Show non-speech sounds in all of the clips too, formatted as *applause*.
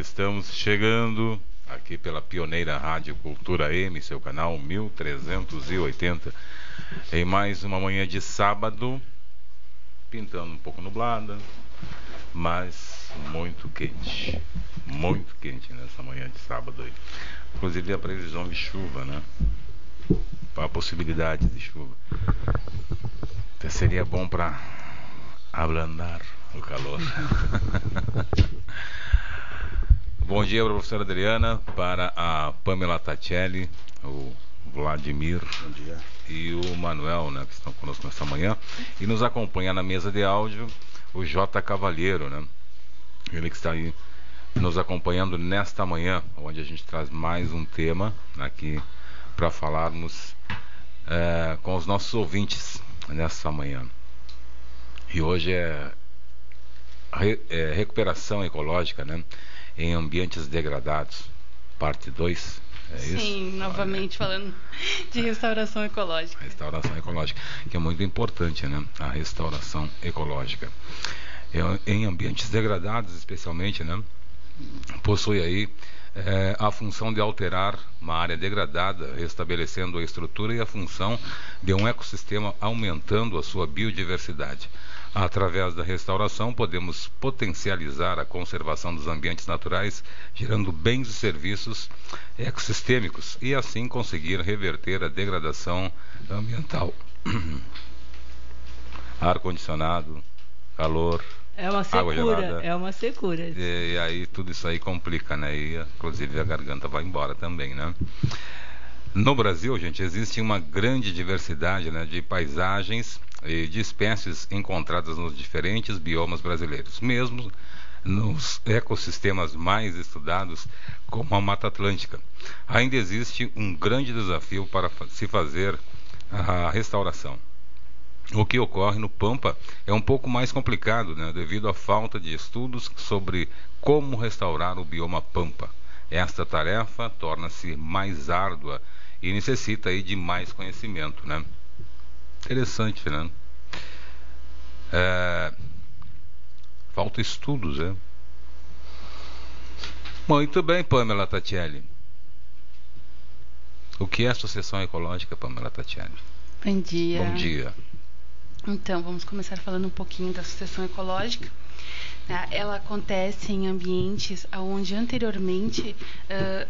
Estamos chegando aqui pela pioneira Rádio Cultura M, seu canal 1380, em mais uma manhã de sábado, pintando um pouco nublada, mas muito quente. Muito quente nessa manhã de sábado aí. Inclusive a previsão de chuva, né? A possibilidade de chuva. Até seria bom para ablandar o calor. *laughs* Bom dia, professora Adriana, para a Pamela Tatielli, o Vladimir e o Manuel, né, que estão conosco nessa manhã. E nos acompanha na mesa de áudio o J. Cavalheiro, né? Ele que está aí nos acompanhando nesta manhã, onde a gente traz mais um tema aqui para falarmos é, com os nossos ouvintes nessa manhã. E hoje é, re, é recuperação ecológica, né? Em ambientes degradados, parte 2. É Sim, isso? novamente falando de restauração ecológica. Restauração ecológica, que é muito importante, né? A restauração ecológica. Em ambientes degradados, especialmente, né? Possui aí é, a função de alterar uma área degradada, restabelecendo a estrutura e a função de um ecossistema, aumentando a sua biodiversidade. Através da restauração, podemos potencializar a conservação dos ambientes naturais, gerando bens e serviços ecossistêmicos e assim conseguir reverter a degradação ambiental. *clears throat* Ar-condicionado, calor, é uma secura, é uma secura. E, e, aí tudo isso aí complica, né? E inclusive a garganta vai embora também, né? No Brasil, gente, existe uma grande diversidade né, de paisagens e de espécies encontradas nos diferentes biomas brasileiros, mesmo nos ecossistemas mais estudados, como a Mata Atlântica. Ainda existe um grande desafio para se fazer a restauração. O que ocorre no Pampa é um pouco mais complicado, né, devido à falta de estudos sobre como restaurar o bioma Pampa. Esta tarefa torna-se mais árdua e necessita aí de mais conhecimento, né? Interessante, né? É... Falta estudos, né? Muito bem, Pamela Tatielli. O que é associação ecológica, Pamela Tatielli? Bom dia. Bom dia. Então, vamos começar falando um pouquinho da associação ecológica. Né? Ela acontece em ambientes onde anteriormente,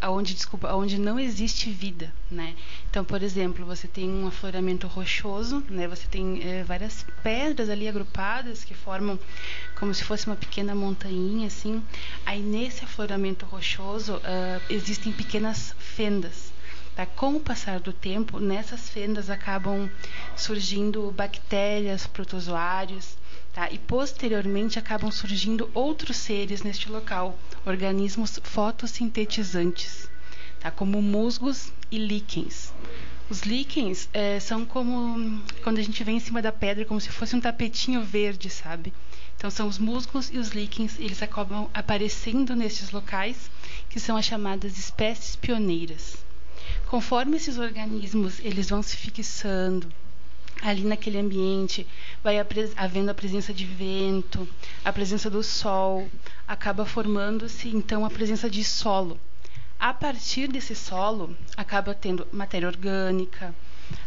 uh, onde, desculpa, não existe vida, né? Então, por exemplo, você tem um afloramento rochoso, né? Você tem uh, várias pedras ali agrupadas que formam como se fosse uma pequena montanha, assim. Aí nesse afloramento rochoso uh, existem pequenas fendas. Tá? Com o passar do tempo, nessas fendas acabam surgindo bactérias, protozoários, Tá? E posteriormente acabam surgindo outros seres neste local, organismos fotossintetizantes, tá? como musgos e líquens. Os líquens é, são como quando a gente vem em cima da pedra, como se fosse um tapetinho verde, sabe? Então são os musgos e os líquens, eles acabam aparecendo nesses locais, que são as chamadas espécies pioneiras. Conforme esses organismos eles vão se fixando, ali naquele ambiente vai havendo a presença de vento, a presença do sol, acaba formando-se então a presença de solo. A partir desse solo, acaba tendo matéria orgânica.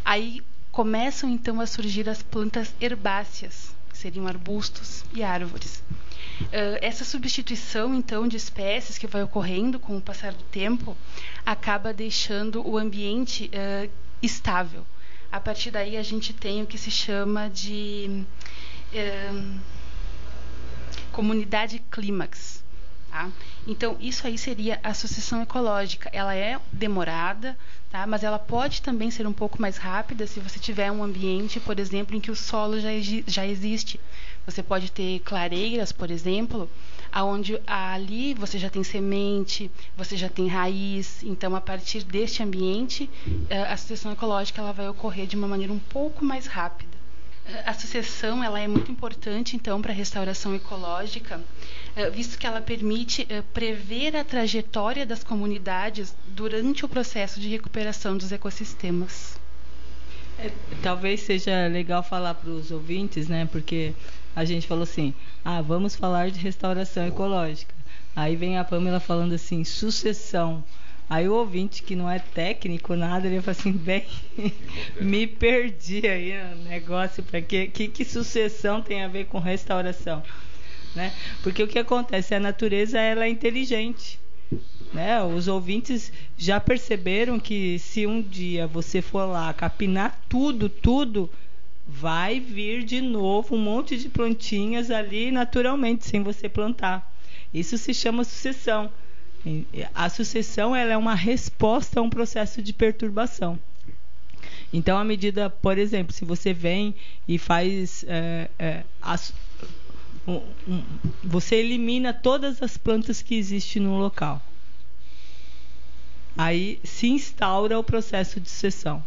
Aí começam então a surgir as plantas herbáceas, que seriam arbustos e árvores. Uh, essa substituição então de espécies que vai ocorrendo com o passar do tempo acaba deixando o ambiente uh, estável a partir daí a gente tem o que se chama de é, comunidade clímax. Tá? Então, isso aí seria a sucessão ecológica. Ela é demorada, tá? mas ela pode também ser um pouco mais rápida se você tiver um ambiente, por exemplo, em que o solo já, já existe. Você pode ter clareiras, por exemplo, aonde ali você já tem semente, você já tem raiz. Então, a partir deste ambiente, eh, a sucessão ecológica ela vai ocorrer de uma maneira um pouco mais rápida. Eh, a sucessão ela é muito importante, então, para a restauração ecológica, eh, visto que ela permite prever a trajetória das comunidades durante o processo de recuperação dos ecossistemas. É, talvez seja legal falar para os ouvintes, né? Porque a gente falou assim: ah, vamos falar de restauração ecológica. Aí vem a Pamela falando assim, sucessão. Aí o ouvinte que não é técnico, nada, ele fala assim, bem, *laughs* me perdi aí no negócio, para que, que que sucessão tem a ver com restauração? Né? Porque o que acontece? A natureza ela é inteligente. Né? Os ouvintes já perceberam que se um dia você for lá capinar tudo, tudo, vai vir de novo um monte de plantinhas ali naturalmente, sem você plantar. Isso se chama sucessão. A sucessão ela é uma resposta a um processo de perturbação. Então, à medida, por exemplo, se você vem e faz. É, é, as, um, um, você elimina todas as plantas que existem no local. Aí se instaura o processo de sucessão.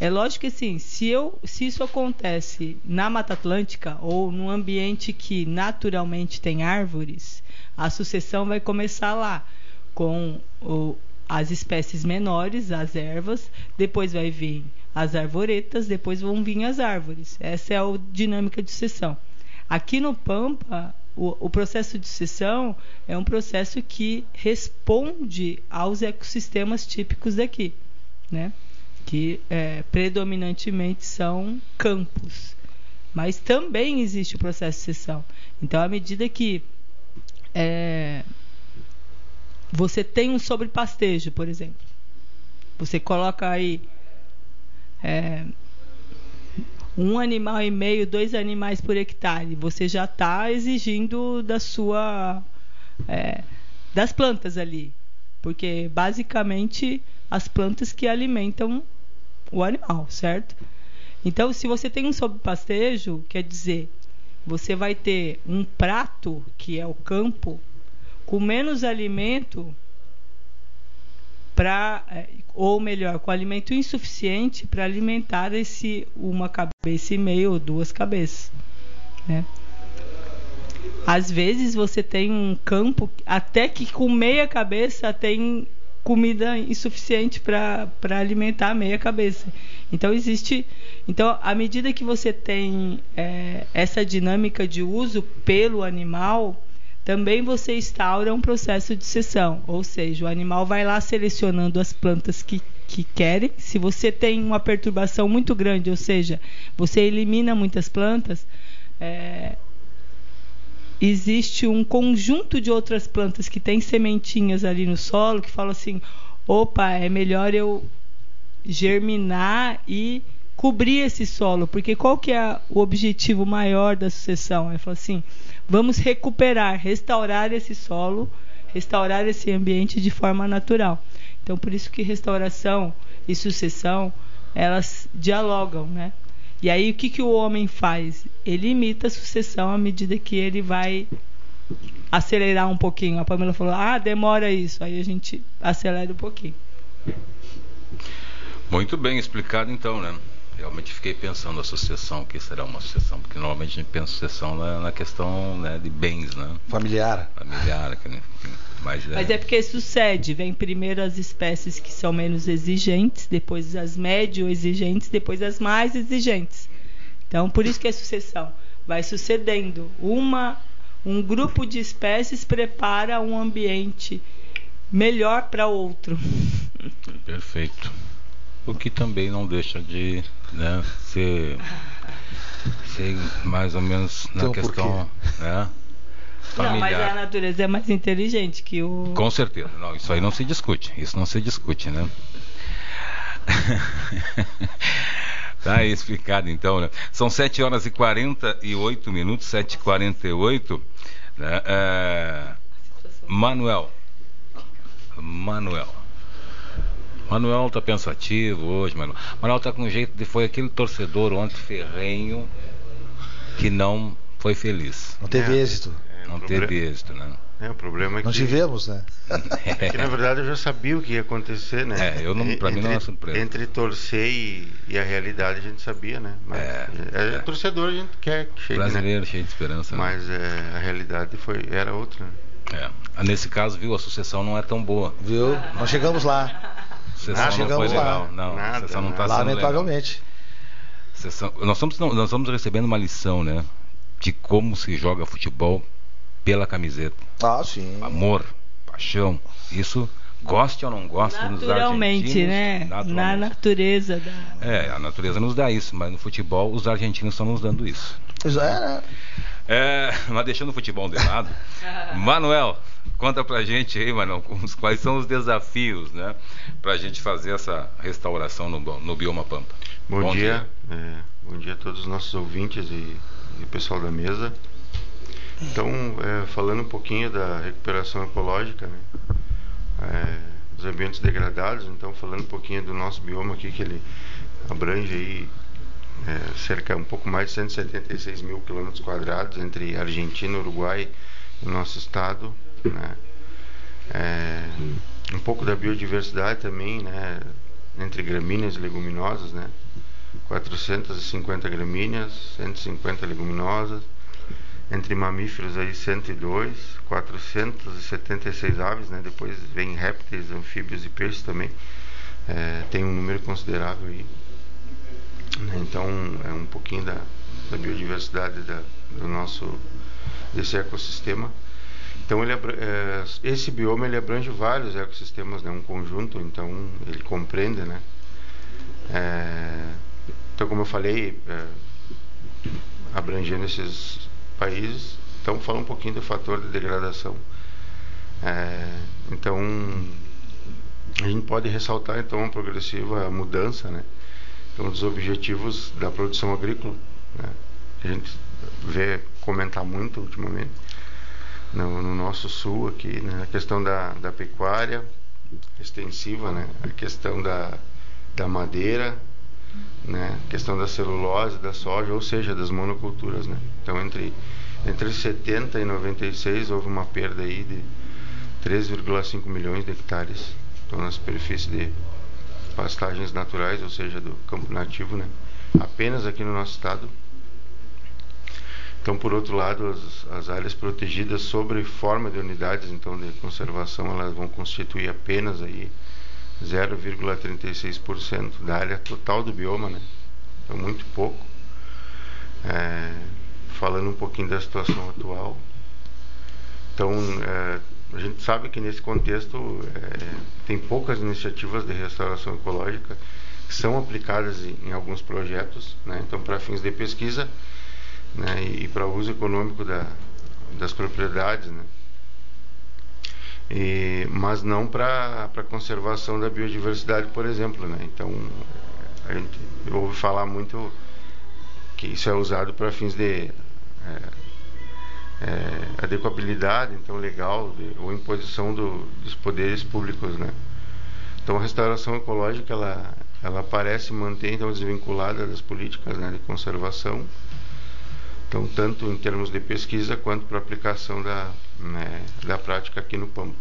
É lógico que assim, se, eu, se isso acontece na Mata Atlântica ou num ambiente que naturalmente tem árvores, a sucessão vai começar lá, com o, as espécies menores, as ervas, depois vai vir as arvoretas, depois vão vir as árvores. Essa é a dinâmica de sucessão. Aqui no Pampa, o, o, processo de sucessão é um processo que responde aos ecossistemas típicos daqui, né? Que é, predominantemente são campos. Mas também existe o processo de sucessão. Então, à medida que é, você tem um sobrepastejo, por exemplo, você coloca aí é, um animal e meio, dois animais por hectare, você já está exigindo da sua é, das plantas ali, porque basicamente as plantas que alimentam o animal, certo? Então, se você tem um sobrepastejo, quer dizer, você vai ter um prato, que é o campo, com menos alimento para é, ou melhor, com alimento insuficiente para alimentar esse uma cabeça e meia ou duas cabeças, né? Às vezes você tem um campo até que com meia cabeça tem comida insuficiente para alimentar meia cabeça. Então existe, então à medida que você tem é, essa dinâmica de uso pelo animal, também você instaura um processo de sessão, ou seja, o animal vai lá selecionando as plantas que, que querem. Se você tem uma perturbação muito grande, ou seja, você elimina muitas plantas, é, existe um conjunto de outras plantas que têm sementinhas ali no solo que falam assim: opa, é melhor eu germinar e cobrir esse solo, porque qual que é o objetivo maior da sucessão? Ele falou assim: vamos recuperar, restaurar esse solo, restaurar esse ambiente de forma natural. Então, por isso que restauração e sucessão elas dialogam, né? E aí o que, que o homem faz? Ele imita a sucessão à medida que ele vai acelerar um pouquinho. A Pamela falou: "Ah, demora isso". Aí a gente acelera um pouquinho. Muito bem explicado então, né? Realmente fiquei pensando a sucessão, o que será uma sucessão, porque normalmente a gente pensa sucessão na, na questão né, de bens, né? Familiar. Familiar, que, mas, é... mas é porque sucede, vem primeiro as espécies que são menos exigentes, depois as médio exigentes, depois as mais exigentes. Então, por isso que é sucessão. Vai sucedendo. Uma, um grupo de espécies prepara um ambiente melhor para outro. Perfeito o que também não deixa de né, ser, ser mais ou menos na então, questão né, familiar. Não, mas a natureza é mais inteligente que o. Com certeza, não, isso aí não se discute, isso não se discute, né? *laughs* Tá aí explicado então, né? São 7 horas e 48 minutos, 7 e 48 né? É... Manuel. Manuel. Manuel tá pensativo hoje, Manuel. Manuel tá com jeito de foi aquele torcedor ontem ferrenho que não foi feliz. Não teve é, êxito. É, não teve êxito, né? É, o problema é que. Não tivemos, né? *laughs* É que na verdade eu já sabia o que ia acontecer, né? É, eu não, pra entre, mim não é surpresa. Entre torcer e, e, a realidade a gente sabia, né? Mas é, é, é. torcedor a gente quer que chegue. Né? Brasileiro né? cheio de esperança. Né? Mas né? a realidade foi, era outra. Né? É. Nesse caso, viu, a sucessão não é tão boa. Viu? Nós chegamos lá. Sessão não, não foi legal. Não, nada, sessão não está Lamentavelmente. Sessão, nós, estamos, nós estamos recebendo uma lição, né? De como se joga futebol pela camiseta. Ah, sim. Amor, paixão. Isso goste ou não goste Naturalmente, né? Naturalmente. Na natureza da. É, a natureza nos dá isso, mas no futebol os argentinos estão nos dando isso. Pois é, né? É, mas deixando o futebol de lado, *laughs* Manuel, conta pra gente aí, Manuel, quais são os desafios, né, pra gente fazer essa restauração no, no Bioma Pampa. Bom, bom dia, dia. É, bom dia a todos os nossos ouvintes e, e pessoal da mesa. Então, é, falando um pouquinho da recuperação ecológica, né, é, dos ambientes degradados, então falando um pouquinho do nosso bioma aqui, que ele abrange aí é, cerca um pouco mais de 176 mil quilômetros quadrados entre Argentina, Uruguai e nosso estado, né? É, um pouco da biodiversidade também, né? Entre gramíneas e leguminosas, né? 450 gramíneas, 150 leguminosas, entre mamíferos aí 102, 476 aves, né? Depois vem répteis, anfíbios e peixes também. É, tem um número considerável aí. Né? Então é um pouquinho da, da biodiversidade da, do nosso desse ecossistema. Então ele, é, esse bioma ele abrange vários ecossistemas, né, um conjunto, então ele compreende, né. É, então como eu falei, é, abrangendo esses países, então fala um pouquinho do fator de degradação. É, então a gente pode ressaltar então uma progressiva mudança, né, um dos objetivos da produção agrícola, né? a gente vê comentar muito ultimamente no, no nosso sul aqui, né? a questão da, da pecuária extensiva, né? a questão da, da madeira, né? questão da celulose, da soja, ou seja, das monoculturas. Né? Então, entre, entre 70 e 96 houve uma perda aí de 3,5 milhões de hectares então, na superfície de pastagens naturais, ou seja, do campo nativo, né? apenas aqui no nosso estado. Então, por outro lado, as, as áreas protegidas sobre forma de unidades então de conservação, elas vão constituir apenas aí 0,36% da área total do bioma, né? Então, muito pouco. É, falando um pouquinho da situação atual. Então, é, a gente sabe que nesse contexto é, tem poucas iniciativas de restauração ecológica que são aplicadas em, em alguns projetos, né? então para fins de pesquisa né? e, e para uso econômico da, das propriedades, né? E, mas não para a conservação da biodiversidade, por exemplo. Né? Então, a gente ouve falar muito que isso é usado para fins de é, é, adequabilidade então legal de, ou imposição do, dos poderes públicos né então a restauração ecológica ela ela parece manter então desvinculada das políticas né, de conservação então tanto em termos de pesquisa quanto para aplicação da né, da prática aqui no Pampa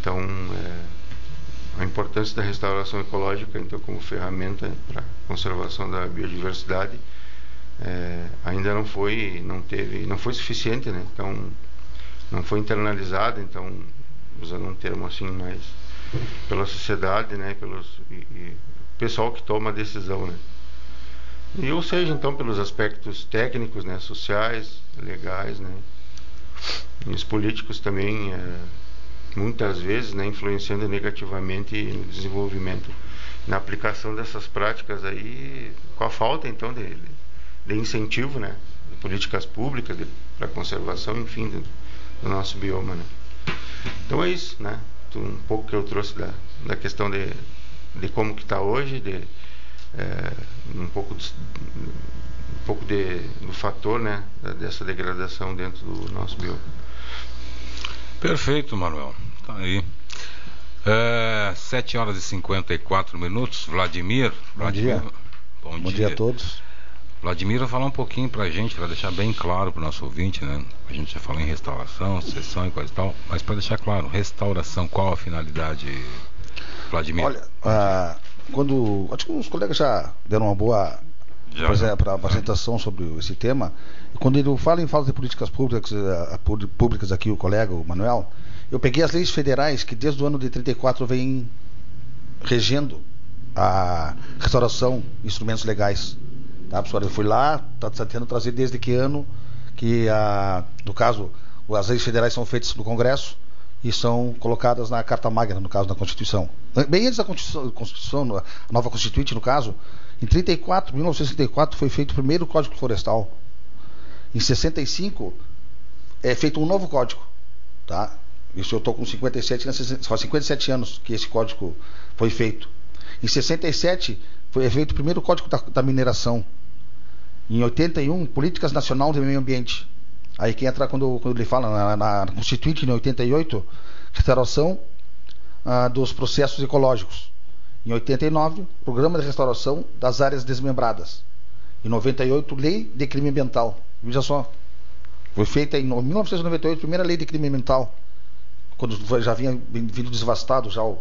então é, a importância da restauração ecológica então como ferramenta para conservação da biodiversidade é, ainda não foi, não teve, não foi suficiente, né? Então não foi internalizado, então usando um termo assim mais pela sociedade, né? Pelos e, e pessoal que toma a decisão, né? E ou seja, então pelos aspectos técnicos, né? Sociais, legais, né? E os políticos também é, muitas vezes, né? Influenciando negativamente no desenvolvimento, na aplicação dessas práticas aí, com a falta então de, de incentivo, né, de políticas públicas para conservação, enfim, do, do, nosso bioma, né. Então é isso, né, um pouco que eu trouxe da, da questão de, de como que está hoje, de é, um pouco de, um pouco de, do fator, né, dessa degradação dentro do nosso bioma. Perfeito, Manuel. Tá aí. É, 7 horas e 54 minutos. Vladimir. Bom Vladimir. dia. Bom, Bom dia. dia a todos. Vladimir vai falar um pouquinho para a gente, para deixar bem claro para o nosso ouvinte, né? A gente já falou em restauração, sessão e coisa e tal, mas para deixar claro, restauração, qual a finalidade, Vladimir? Olha, ah, quando. Acho que os colegas já deram uma boa já, para apresentação sobre esse tema. Quando ele fala em falta de políticas públicas, ah, públicas aqui, o colega, o Manuel, eu peguei as leis federais que desde o ano de 34 vêm regendo a restauração, instrumentos legais Tá, pessoal? Eu fui lá, está tentando trazer desde que ano que, a, no caso, as leis federais são feitas no Congresso e são colocadas na Carta Magna, no caso da Constituição. Bem antes da Constituição, a nova Constituinte, no caso, em 34, 1934 foi feito o primeiro Código Florestal. Em 65 é feito um novo código, tá? Isso eu estou com 57, faz 57 anos que esse código foi feito. Em 67 foi feito o primeiro código da, da mineração. Em 81, Políticas Nacional de Meio Ambiente. Aí que entra quando, quando ele fala na, na Constituinte, em 88, restauração ah, dos processos ecológicos. Em 89, Programa de Restauração das Áreas Desmembradas. Em 98, Lei de Crime Ambiental. Veja só. Foi feita em 1998 a primeira Lei de Crime Ambiental. Quando já vinha vindo devastado já o,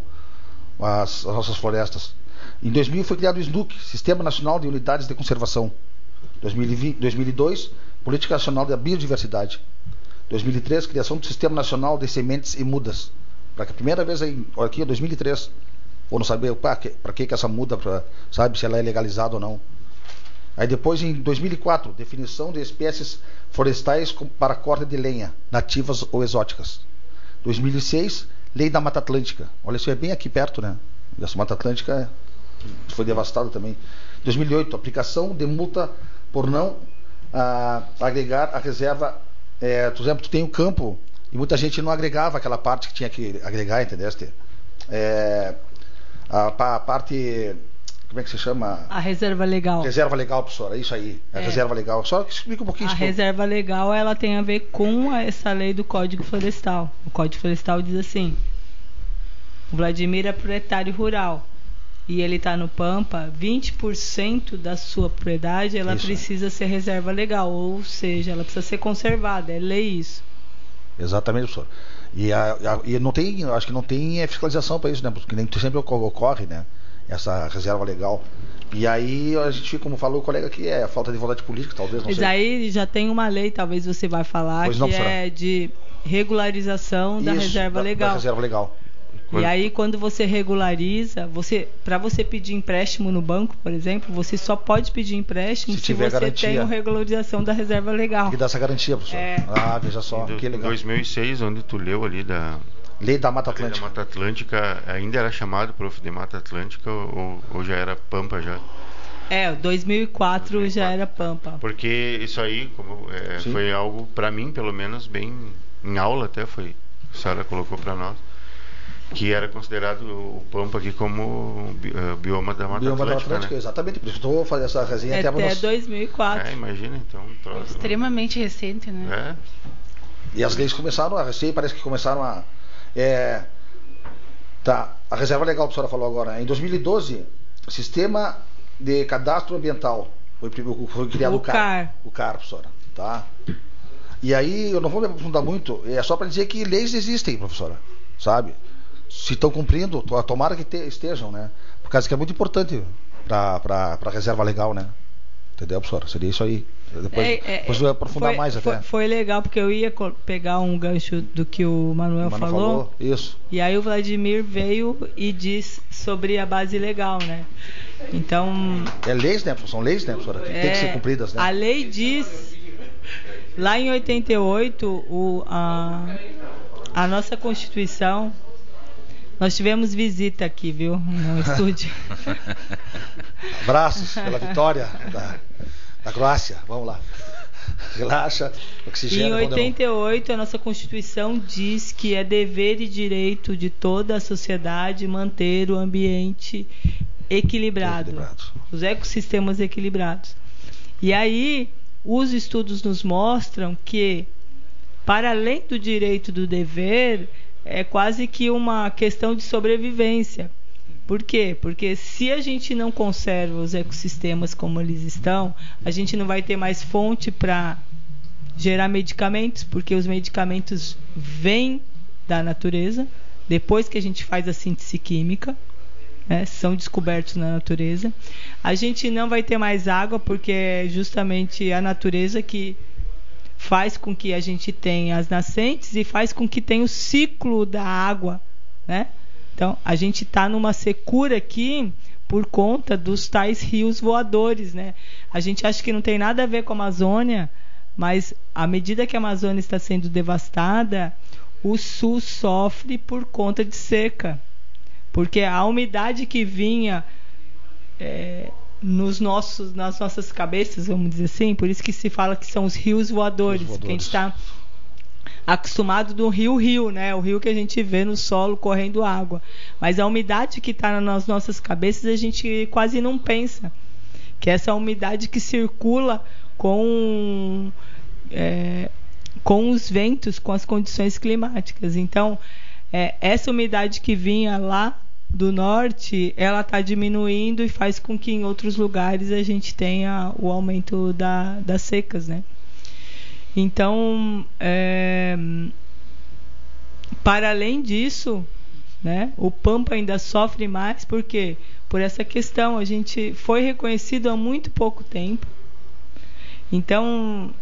as, as nossas florestas. Em 2000 foi criado o SNUC, Sistema Nacional de Unidades de Conservação. 2020, 2002, Política Nacional da Biodiversidade. 2003, criação do Sistema Nacional de Sementes e Mudas. Para que a primeira vez aí, aqui, 2003, ou não saber para que, que, que essa muda, sabe se ela é legalizada ou não. Aí depois, em 2004, definição de espécies florestais para corte de lenha, nativas ou exóticas. 2006, Lei da Mata Atlântica. Olha, isso é bem aqui perto, né? Essa Mata Atlântica foi devastada também. 2008, aplicação de multa por não ah, agregar a reserva. É, por exemplo, tu tem o um campo e muita gente não agregava aquela parte que tinha que agregar, entendeste? É, a, a, parte. Como é que se chama? A reserva legal. Reserva legal, professora, isso aí. A é. reserva legal. Só explica um pouquinho A reserva legal ela tem a ver com essa lei do Código Florestal. O Código Florestal diz assim: o Vladimir é proprietário rural e ele está no Pampa, 20% da sua propriedade ela isso, precisa ser reserva legal, ou seja, ela precisa ser conservada, é lei isso. Exatamente, professor. E, a, a, e não tem, acho que não tem fiscalização para isso, né? Porque nem sempre ocorre, né? Essa reserva legal. E aí a gente, como falou o colega aqui, é a falta de vontade política, talvez, não Mas sei. aí já tem uma lei, talvez você vai falar, pois que não, é de regularização isso, da reserva da, legal. Da reserva legal. E aí quando você regulariza, você para você pedir empréstimo no banco, por exemplo, você só pode pedir empréstimo se, se você garantia. tem uma regularização da reserva legal. Tem que dar essa garantia, professor. É. Ah, veja só, em que legal. 2006, onde tu leu ali da Lei da Mata Atlântica. Lei da Mata Atlântica ainda era chamado, prof, de Mata Atlântica ou, ou já era Pampa já? É, 2004, 2004, já era Pampa. Porque isso aí como, é, foi algo, para mim, pelo menos, bem em aula até foi. A senhora colocou para nós que era considerado o Pampa aqui como uh, bioma da Mata bioma Atlântica. Da Atlântica né? Exatamente, por isso estou fazendo essa resenha é até, até 2004. É, imagina, então. Troço, Extremamente recente, né? É. E as leis começaram a recém, parece que começaram a. É, tá, a reserva legal que a senhora falou agora. Em 2012, o sistema de cadastro ambiental foi, foi criado o CAR. CAR. O CAR, professora. Tá? E aí, eu não vou me aprofundar muito, é só para dizer que leis existem, professora. Sabe? Se estão cumprindo, tomara que te, estejam, né? Por causa que é muito importante para a reserva legal, né? Entendeu, professora? Seria isso aí. Depois, é, é, depois vou aprofundar foi, mais foi, até. Foi legal, porque eu ia pegar um gancho do que o Manuel, o Manuel falou, falou. Isso. E aí o Vladimir veio e disse sobre a base legal, né? Então. É leis, né? São leis, né, professora? Que é, tem que ser cumpridas, né? A lei diz. Lá em 88, o, a, a nossa Constituição nós tivemos visita aqui, viu? No *laughs* estúdio. Abraços pela vitória da, da Croácia. Vamos lá. Relaxa, oxigênio. Em 88, a nossa Constituição diz que é dever e direito de toda a sociedade manter o ambiente equilibrado, equilibrado. os ecossistemas equilibrados. E aí, os estudos nos mostram que, para além do direito do dever, é quase que uma questão de sobrevivência. Por quê? Porque se a gente não conserva os ecossistemas como eles estão, a gente não vai ter mais fonte para gerar medicamentos, porque os medicamentos vêm da natureza, depois que a gente faz a síntese química, né, são descobertos na natureza. A gente não vai ter mais água, porque é justamente a natureza que faz com que a gente tenha as nascentes e faz com que tenha o ciclo da água, né? Então, a gente está numa secura aqui por conta dos tais rios voadores, né? A gente acha que não tem nada a ver com a Amazônia, Mas à medida que a Amazônia está sendo devastada, o sul sofre por conta de seca. Porque a umidade que vinha é, nos nossos, nas nossas cabeças, vamos dizer assim, por isso que se fala que são os rios voadores, os voadores. que a gente está acostumado do rio-rio, né? O rio que a gente vê no solo correndo água. Mas a umidade que está nas nossas cabeças a gente quase não pensa. Que é essa umidade que circula com, é, com os ventos, com as condições climáticas. Então, é, essa umidade que vinha lá do norte, ela está diminuindo e faz com que em outros lugares a gente tenha o aumento da, das secas, né? Então, é, para além disso, né, o Pampa ainda sofre mais porque por essa questão a gente foi reconhecido há muito pouco tempo. Então,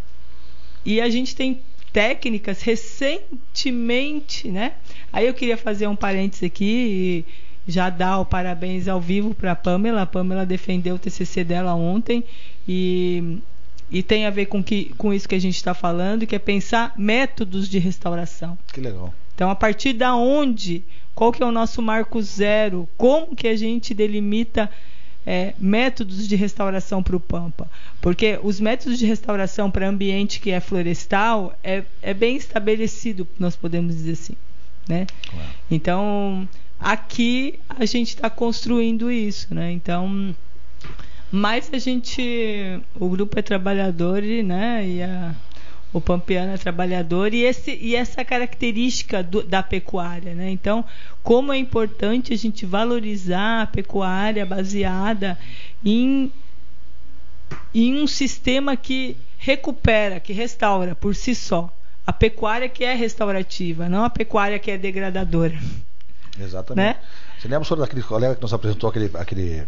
e a gente tem técnicas recentemente, né? Aí eu queria fazer um parênteses aqui e já dar o parabéns ao vivo para a Pamela. A Pamela defendeu o TCC dela ontem e e tem a ver com, que, com isso que a gente está falando, que é pensar métodos de restauração. Que legal. Então, a partir da onde, qual que é o nosso marco zero, como que a gente delimita é, métodos de restauração para o Pampa? Porque os métodos de restauração para ambiente que é florestal é, é bem estabelecido, nós podemos dizer assim. Né? Claro. Então, aqui a gente está construindo isso. Né? Então mas a gente, o grupo é trabalhador, né? E a, o pampeano é trabalhador e, esse, e essa característica do, da pecuária, né? Então, como é importante a gente valorizar a pecuária baseada em, em um sistema que recupera, que restaura por si só. A pecuária que é restaurativa, não a pecuária que é degradadora. Exatamente. Né? Você lembra sobre aquele colega que nos apresentou aquele, aquele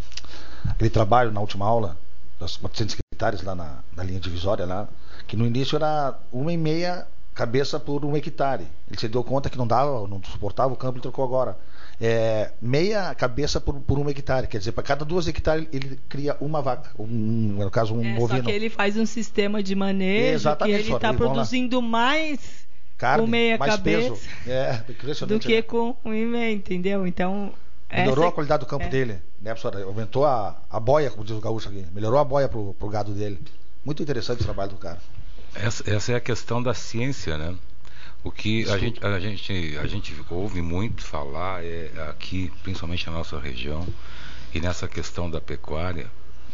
aquele trabalho na última aula, das 400 hectares lá na, na linha divisória, lá, que no início era uma e meia cabeça por um hectare. Ele se deu conta que não dava, não suportava o campo e trocou agora. É, meia cabeça por, por um hectare. Quer dizer, para cada duas hectares ele cria uma vaca, um, no caso um é, bovino. Só que ele faz um sistema de manejo Exatamente, que ele está produzindo mais Carne, com meia mais cabeça peso. É, do que né? com um e meia, entendeu? Então melhorou essa... a qualidade do campo é. dele, né, professora? Aumentou a, a boia, como diz o gaúcho aqui. Melhorou a boia pro, pro gado dele. Muito interessante o trabalho do cara. Essa, essa é a questão da ciência, né? O que a gente, a, gente, a gente ouve muito falar é aqui, principalmente na nossa região, e nessa questão da pecuária,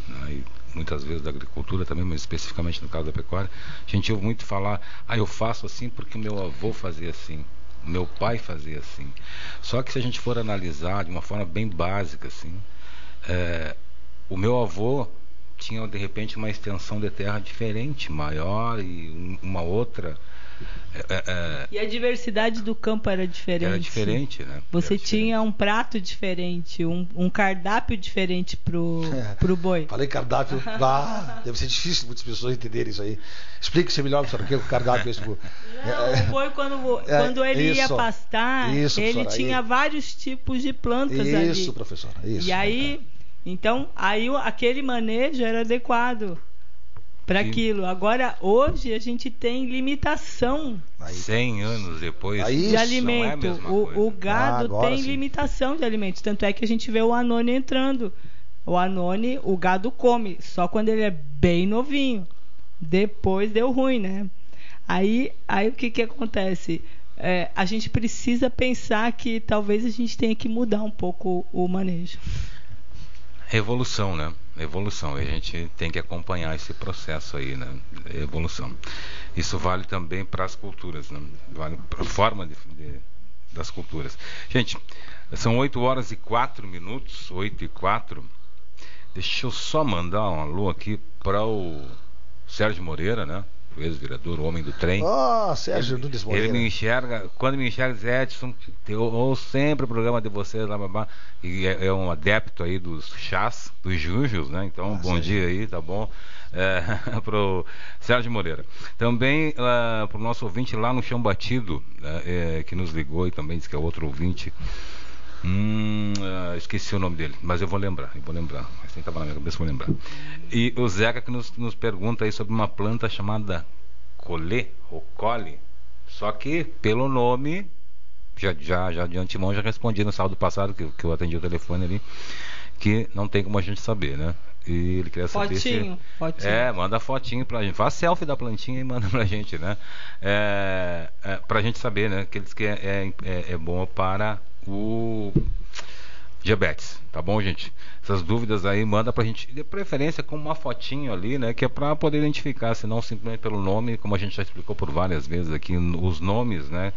né, e muitas vezes da agricultura também, mas especificamente no caso da pecuária, a gente ouve muito falar, ah, eu faço assim porque o meu avô fazia assim. Meu pai fazia assim. Só que se a gente for analisar de uma forma bem básica, assim, é, o meu avô tinha de repente uma extensão de terra diferente, maior e um, uma outra é, é, é, e a diversidade do campo era diferente. Era diferente, né? Você era tinha diferente. um prato diferente, um, um cardápio diferente pro, é. pro boi. Falei cardápio, *laughs* ah, deve ser difícil muitas pessoas entenderem isso aí. Explique-se melhor o que é o cardápio. Esse... Não, o boi, quando, quando ele isso, ia pastar, isso, ele tinha aí. vários tipos de plantas isso, ali. Isso, professora. Isso, e aí, então, aí aquele manejo era adequado para aquilo. Agora, hoje, a gente tem limitação. 100 anos depois de alimento. É o, o, gado ah, tem sim. limitação de alimentos. Tanto é que a gente vê o anone entrando. O anone, o gado come, só quando ele é bem novinho. Depois deu ruim, né? Aí, aí o que, que acontece? É, a gente precisa pensar que talvez a gente tenha que mudar um pouco o manejo. Revolução, né? Evolução. E a gente tem que acompanhar esse processo aí, né? Evolução. Isso vale também para as culturas, né? Vale para a forma de, de, das culturas. Gente, são 8 horas e 4 minutos, 8 e 4. Deixa eu só mandar um alô aqui para o Sérgio Moreira, né? O ex-vereador, o homem do trem. Oh, Sérgio ele, Nunes Moreira. Ele me enxerga, quando me enxerga, diz, Edson, eu ouço sempre o programa de vocês, lá, blá, blá, e é, é, um adepto aí dos chás, dos jujos, né? Então, ah, bom sim. dia aí, tá bom? É, *laughs* pro Sérgio Moreira. Também uh, pro nosso ouvinte lá no Chão Batido, uh, é, que nos ligou e também disse que é outro ouvinte. Hum, uh, esqueci o nome dele, mas eu vou lembrar, eu vou lembrar. Assim estava na minha cabeça, vou lembrar. E o Zeca que nos, nos pergunta aí sobre uma planta chamada colê ou cole, só que pelo nome já, já, já de antemão já respondi no sábado passado que, que eu atendi o telefone ali que não tem como a gente saber, né? E ele queria saber fotinho, se... fotinho. É, manda fotinho pra gente. Faz selfie da plantinha e manda pra gente, né? É, é, pra gente saber, né? Que eles que é, é, é, é bom para o diabetes, tá bom, gente? Essas dúvidas aí manda pra gente, de preferência com uma fotinho ali, né? Que é para poder identificar, senão simplesmente pelo nome, como a gente já explicou por várias vezes aqui, os nomes, né?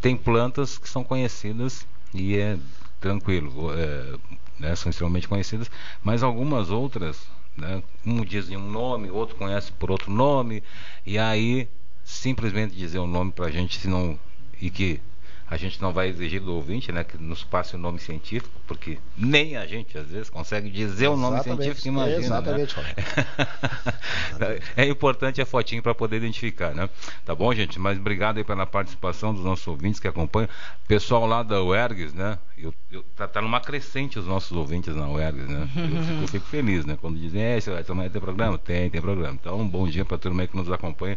Tem plantas que são conhecidas e é tranquilo. É, né, são extremamente conhecidas, mas algumas outras, né, um diz um nome, outro conhece por outro nome, e aí simplesmente dizer o um nome para a gente se não, e que a gente não vai exigir do ouvinte né, que nos passe o nome científico, porque nem a gente às vezes consegue dizer o nome científico, imagina. Né? Exatamente. Né? *laughs* é importante a fotinho para poder identificar, né? Tá bom, gente? Mas obrigado aí pela participação dos nossos ouvintes que acompanham. Pessoal lá da UERGS, né? Eu, eu, tá, tá numa crescente os nossos ouvintes na UERGS, né? Eu fico, eu fico feliz, né? Quando dizem, é, você vai ter programa? Tem, tem programa. Então, um bom dia para todo mundo que nos acompanha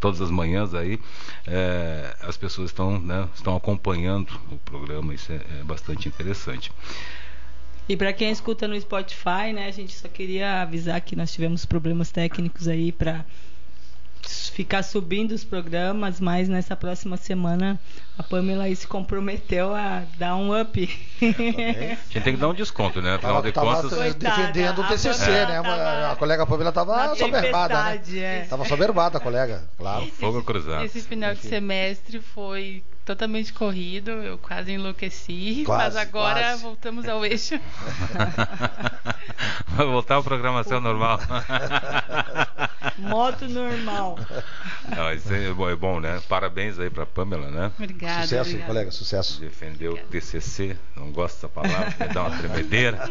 todas as manhãs aí. É, as pessoas estão, né, estão acompanhando o programa, isso é, é bastante interessante. E para quem escuta no Spotify, né, a gente só queria avisar que nós tivemos problemas técnicos aí para ficar subindo os programas, mas nessa próxima semana a Pamela aí se comprometeu a dar um up. *laughs* a gente tem que dar um desconto, né? Afinal de contas. defendendo o TCC, né? Tava... A colega Pamela estava soberbada, né? É. Tava soberbada a colega, claro. Fogo cruzado. Esse final de semestre foi totalmente corrido, eu quase enlouqueci, *laughs* quase, mas agora quase. voltamos ao eixo. *laughs* Vai voltar à programação normal. *laughs* Moto normal. Não, isso é bom, é bom, né? Parabéns aí para Pamela, né? Obrigada. Sucesso, obrigada. colega, sucesso. Defendeu o TCC, não gosto dessa palavra, me dá uma tremedeira,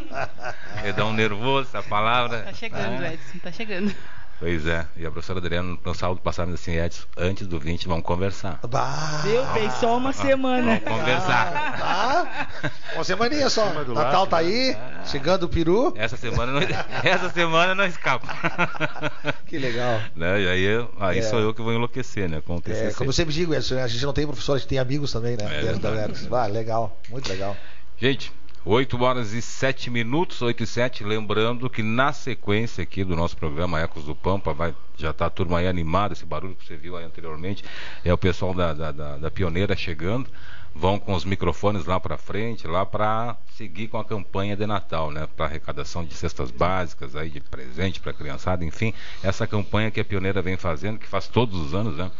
me dá um nervoso essa palavra. Tá chegando, é. Edson, tá chegando. Pois é, e a professora Adriana no sábado passado assim, Edson, antes do 20 vamos conversar. Bah. Viu? Fez só uma semana. Vamos conversar. Ah, uma semaninha só. Natal tá aí, ah. chegando o peru. Essa semana não, *laughs* essa semana não escapa. *laughs* Que legal. Né? E aí, aí é. sou eu que vou enlouquecer, né? Com o TCC. É, como eu sempre digo, Edson, a gente não tem professor, a gente tem amigos também, né? É, ah, legal, muito legal. Gente, 8 horas e 7 minutos, 8 e 7. Lembrando que na sequência aqui do nosso programa Ecos do Pampa, vai, já está a turma aí animada, esse barulho que você viu aí anteriormente, é o pessoal da, da, da, da Pioneira chegando. Vão com os microfones lá para frente, lá para seguir com a campanha de Natal, né? Para arrecadação de cestas básicas, aí de presente para a criançada, enfim, essa campanha que a Pioneira vem fazendo, que faz todos os anos, né?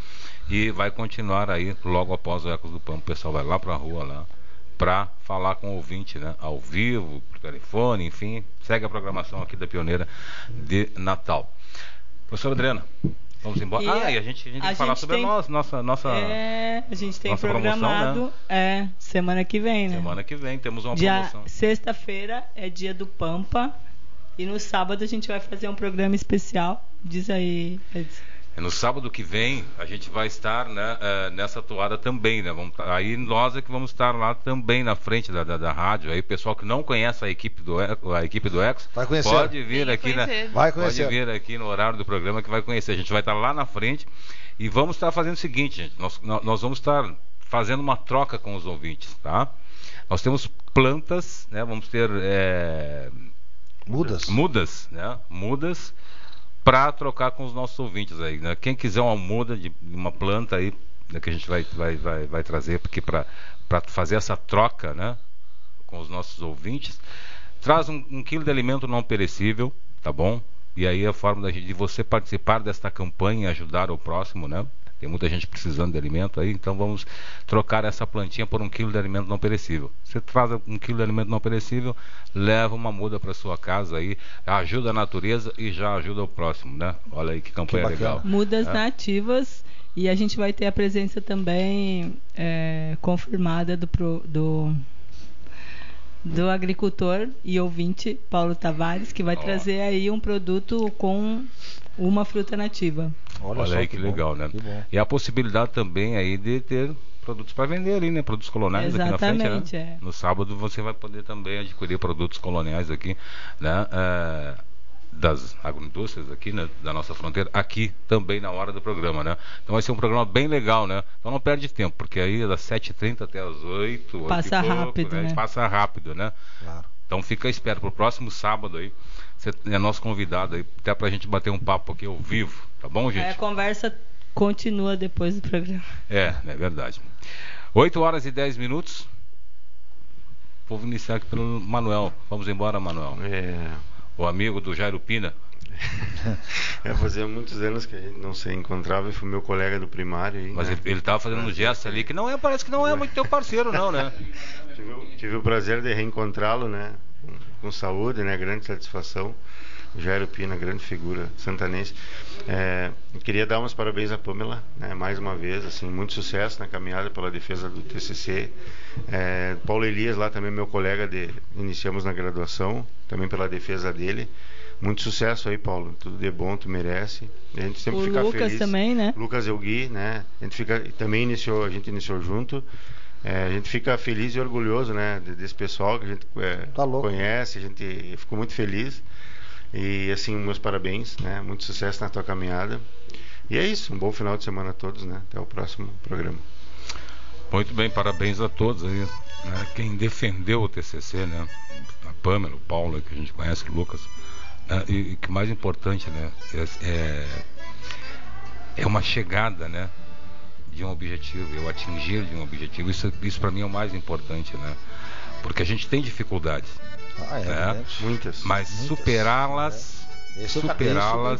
E vai continuar aí logo após o Ecos do Pampa. O pessoal vai lá para a rua lá para falar com o ouvinte, né? Ao vivo, por telefone, enfim. Segue a programação aqui da Pioneira de Natal. Professora Adriana, vamos embora. E ah, e a gente, a gente a tem que falar sobre tem, a nossa, nossa, nossa. É, a gente tem programado. Promoção, né? É, semana que vem, né? Semana que vem temos uma dia, promoção. Sexta-feira é dia do Pampa. E no sábado a gente vai fazer um programa especial. Diz aí, Edson. No sábado que vem a gente vai estar né, uh, nessa toada também, né? Vamos, aí nós é que vamos estar lá também na frente da, da, da rádio. Aí o pessoal que não conhece a equipe do a equipe do Ex vai conhecer. pode vir aqui, né? Vai conhecer. Pode vir aqui no horário do programa que vai conhecer. A gente vai estar lá na frente e vamos estar fazendo o seguinte, gente. Nós, nós vamos estar fazendo uma troca com os ouvintes, tá? Nós temos plantas, né? Vamos ter é, mudas, mudas, né? Mudas para trocar com os nossos ouvintes aí. Né? Quem quiser uma muda de uma planta aí, né, que a gente vai, vai, vai, vai trazer porque para fazer essa troca né, com os nossos ouvintes, traz um, um, quilo de alimento não perecível, tá bom? E aí a forma de você participar desta campanha e ajudar o próximo, né? Tem muita gente precisando de alimento aí, então vamos trocar essa plantinha por um quilo de alimento não perecível. Você faz um quilo de alimento não perecível, leva uma muda para sua casa aí, ajuda a natureza e já ajuda o próximo, né? Olha aí que campanha que legal. Mudas é. nativas e a gente vai ter a presença também é, confirmada do, do do agricultor e ouvinte Paulo Tavares, que vai oh. trazer aí um produto com uma fruta nativa. Olha, Olha aí que, que legal, né? Que e a possibilidade também aí de ter produtos para vender ali, né? Produtos coloniais Exatamente, aqui na frente, né? É. No sábado você vai poder também adquirir produtos coloniais aqui, né? É, das agroindústrias aqui, né, da nossa fronteira, aqui também na hora do programa, né? Então vai ser um programa bem legal, né? Então não perde tempo, porque aí é das 7h30 até as 8 Passa pouco, rápido, né? né? Passa rápido, né? Claro. Então fica à espera pro próximo sábado aí. Você é nosso convidado aí, até pra gente bater um papo aqui ao vivo, tá bom, gente? Aí a conversa continua depois do programa. É, é verdade. 8 horas e 10 minutos. Vou iniciar aqui pelo Manuel. Vamos embora, Manuel. É, O amigo do Jairo Pina. *laughs* é, fazia muitos anos que a gente não se encontrava e foi meu colega do primário. Aí, Mas né? ele, ele tava fazendo um gesto ali que não é, parece que não é muito teu parceiro, não, né? *laughs* Tive, tive o prazer de reencontrá-lo, né? Com, saúde, né? Grande satisfação. Jairo Pina, grande figura santanense. É, queria dar uns parabéns à Pamela, né? Mais uma vez, assim, muito sucesso na caminhada pela defesa do TCC. É, Paulo Elias, lá também meu colega de iniciamos na graduação, também pela defesa dele. Muito sucesso aí, Paulo. Tudo de bom, tu merece. A gente sempre O fica Lucas feliz. também, né? Lucas Elgui, né? A gente fica também iniciou, a gente iniciou junto. É, a gente fica feliz e orgulhoso, né, de- desse pessoal que a gente é, Tá conhece, a gente ficou muito feliz. E assim, meus parabéns, né? Muito sucesso na tua caminhada. E é isso, um bom final de semana a todos, né? Até o próximo programa. Muito bem, parabéns a todos aí. né? Quem defendeu o TCC, né? A Pamela, o Paulo, que a gente conhece, o Lucas. né? E e que mais importante, né? É, é, é uma chegada, né? De um objetivo, eu atingir de um objetivo. Isso, isso para mim é o mais importante, né? Porque a gente tem dificuldades, Ah, é, né? Muitas. mas superá-las, Esse é o caminho superá-las.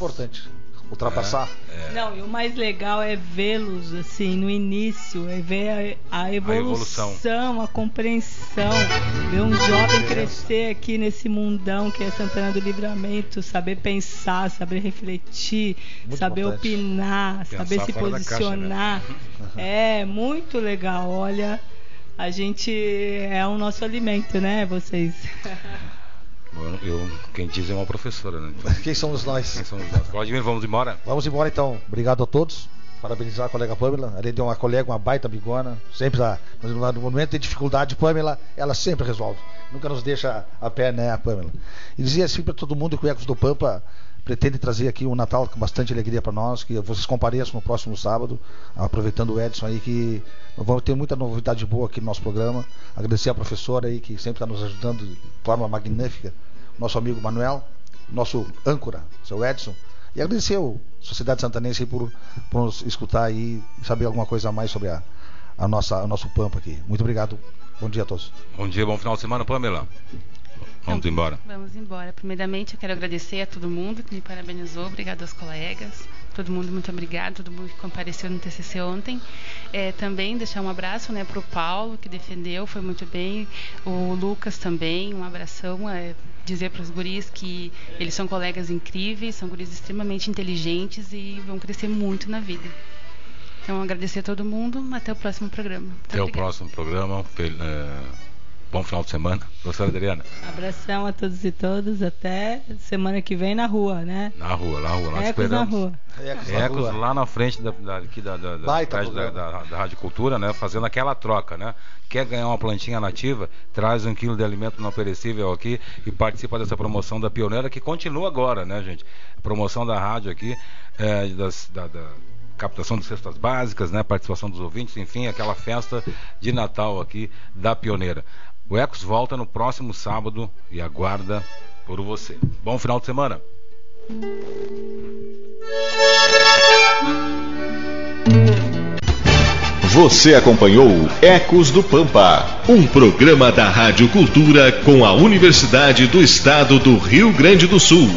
Super importante. Ultrapassar. Não, e o mais legal é vê-los assim no início, é ver a, a evolução, evolução. a compreensão, ver um jovem crescer aqui nesse mundão que é Santana do Livramento, saber pensar, saber refletir, Muito saber importante. opinar, Pensar saber se da caixa, né? posicionar. É muito legal. Olha, a gente é o nosso alimento, né, vocês? *laughs* eu, eu- quem diz é uma professora, né? Então, Quem somos nós? quem somos nós? Vladimir, vamos embora? Vamos embora então. Obrigado a todos. Parabenizar a colega Pamela. Além de uma colega, uma baita bigona. Sempre lá. Mas no momento de dificuldade, Pamela, ela sempre resolve. Nunca nos deixa a pé, né, a Pamela. E dizia assim para todo mundo que o Ecos do Pampa pretende trazer aqui um Natal com bastante alegria para nós, que vocês compareçam no próximo sábado, aproveitando o Edson aí, que vamos ter muita novidade boa aqui no nosso programa. Agradecer a professora aí, que sempre está nos ajudando de forma magnífica, nosso amigo Manuel, nosso âncora, seu Edson, e agradecer a Sociedade Santanense por, por nos escutar aí e saber alguma coisa a mais sobre a, a nossa, o nosso Pampa aqui. Muito obrigado. Bom dia a todos. Bom dia, bom final de semana, Pamela. Vamos Então, embora. Vamos embora. Primeiramente, eu quero agradecer a todo mundo que me parabenizou. Obrigado aos colegas. Todo mundo, muito obrigado. Todo mundo que compareceu no TCC ontem. É, também deixar um abraço né, para o Paulo, que defendeu, foi muito bem. O Lucas também, um abração. É, dizer para os guris que eles são colegas incríveis, são guris extremamente inteligentes e vão crescer muito na vida. Então, agradecer a todo mundo. Até o próximo programa. Muito Até o obrigada. próximo programa. Fel- é, Bom final de semana. Professora Adriana, Abração a todos e todas. Até semana que vem na rua, né? na rua, na rua. Nós Ecos na esperamos. rua. Ecos lá na frente da, da, aqui da, da, da, Baita da, da, da Rádio Cultura, né? Fazendo aquela troca, né? Quer ganhar uma plantinha nativa? Traz um quilo de alimento não perecível aqui e participa dessa promoção da Pioneira que continua agora, né, gente? Promoção da rádio aqui, é, das, da, da captação de cestas básicas, né? Participação dos ouvintes, enfim, aquela festa de Natal aqui da Pioneira. O Ecos volta no próximo sábado e aguarda por você. Bom final de semana. Você acompanhou Ecos do Pampa, um programa da Rádio Cultura com a Universidade do Estado do Rio Grande do Sul.